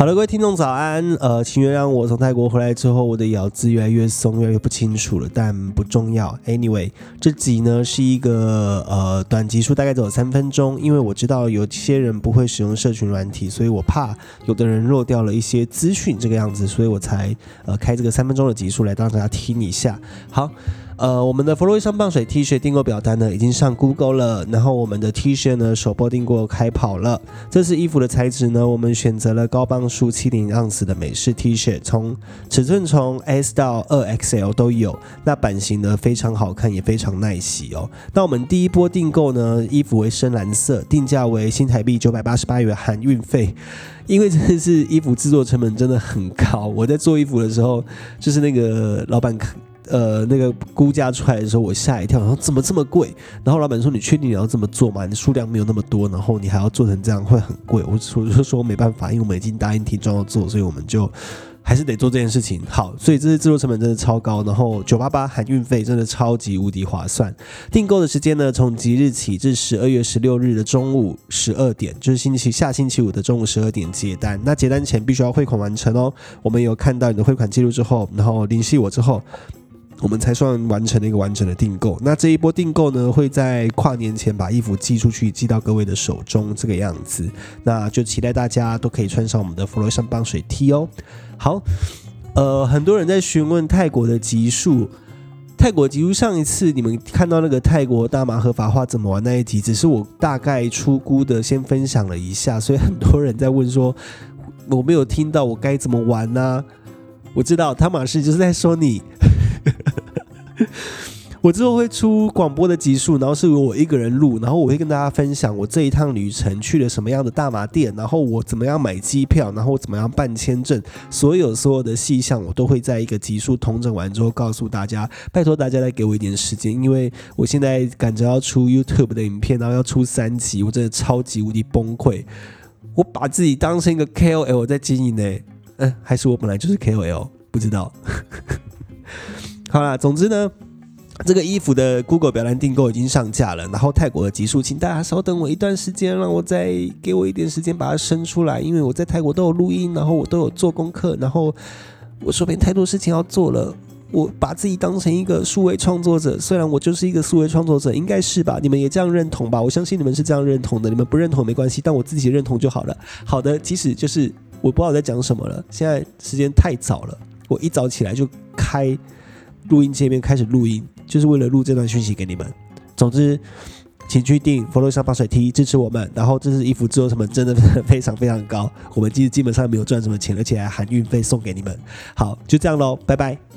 好了，各位听众早安。呃，请原谅我从泰国回来之后，我的咬字越来越松，越来越不清楚了，但不重要。Anyway，这集呢是一个呃短集数，大概只有三分钟。因为我知道有些人不会使用社群软体，所以我怕有的人漏掉了一些资讯，这个样子，所以我才呃开这个三分钟的集数来让大家听一下。好。呃，我们的弗洛伊上棒水 T 恤订购表单呢，已经上 Google 了。然后我们的 T 恤呢，首播订购开跑了。这次衣服的材质呢，我们选择了高磅数七零盎司的美式 T 恤，从尺寸从 S 到二 XL 都有。那版型呢，非常好看，也非常耐洗哦。那我们第一波订购呢，衣服为深蓝色，定价为新台币九百八十八元含运费。因为真的是衣服制作成本真的很高。我在做衣服的时候，就是那个老板。呃，那个估价出来的时候，我吓一跳，然后怎么这么贵？然后老板说：“你确定你要这么做吗？你数量没有那么多，然后你还要做成这样，会很贵。”我我就说没办法，因为我们已经答应提装要做，所以我们就还是得做这件事情。好，所以这些制作成本真的超高，然后九八八含运费真的超级无敌划算。订购的时间呢，从即日起至十二月十六日的中午十二点，就是星期下星期五的中午十二点结单。那结单前必须要汇款完成哦。我们有看到你的汇款记录之后，然后联系我之后。我们才算完成了一个完整的订购。那这一波订购呢，会在跨年前把衣服寄出去，寄到各位的手中，这个样子。那就期待大家都可以穿上我们的弗洛上棒水 T 哦。好，呃，很多人在询问泰国的级数，泰国级数上一次你们看到那个泰国大麻合法化怎么玩那一集，只是我大概出估的，先分享了一下，所以很多人在问说，我没有听到我该怎么玩呢？我知道汤马士就是在说你。我之后会出广播的集数，然后是我一个人录，然后我会跟大家分享我这一趟旅程去了什么样的大麻店，然后我怎么样买机票，然后我怎么样办签证，所有所有的细项我都会在一个集数通整完之后告诉大家。拜托大家再给我一点时间，因为我现在赶着要出 YouTube 的影片，然后要出三集，我真的超级无敌崩溃。我把自己当成一个 KOL 在经营呢，嗯，还是我本来就是 KOL，不知道。好啦，总之呢，这个衣服的 Google 表单订购已经上架了。然后泰国的集数，请大家稍等我一段时间，让我再给我一点时间把它生出来。因为我在泰国都有录音，然后我都有做功课，然后我手边太多事情要做了。我把自己当成一个数位创作者，虽然我就是一个数位创作者，应该是吧？你们也这样认同吧？我相信你们是这样认同的。你们不认同没关系，但我自己认同就好了。好的，即使就是我不知道在讲什么了，现在时间太早了，我一早起来就开。录音界面开始录音，就是为了录这段讯息给你们。总之，请去订佛罗上防水 T 支持我们。然后，这次衣服制作成本真的非常非常高，我们其实基本上没有赚什么钱，而且还含运费送给你们。好，就这样喽，拜拜。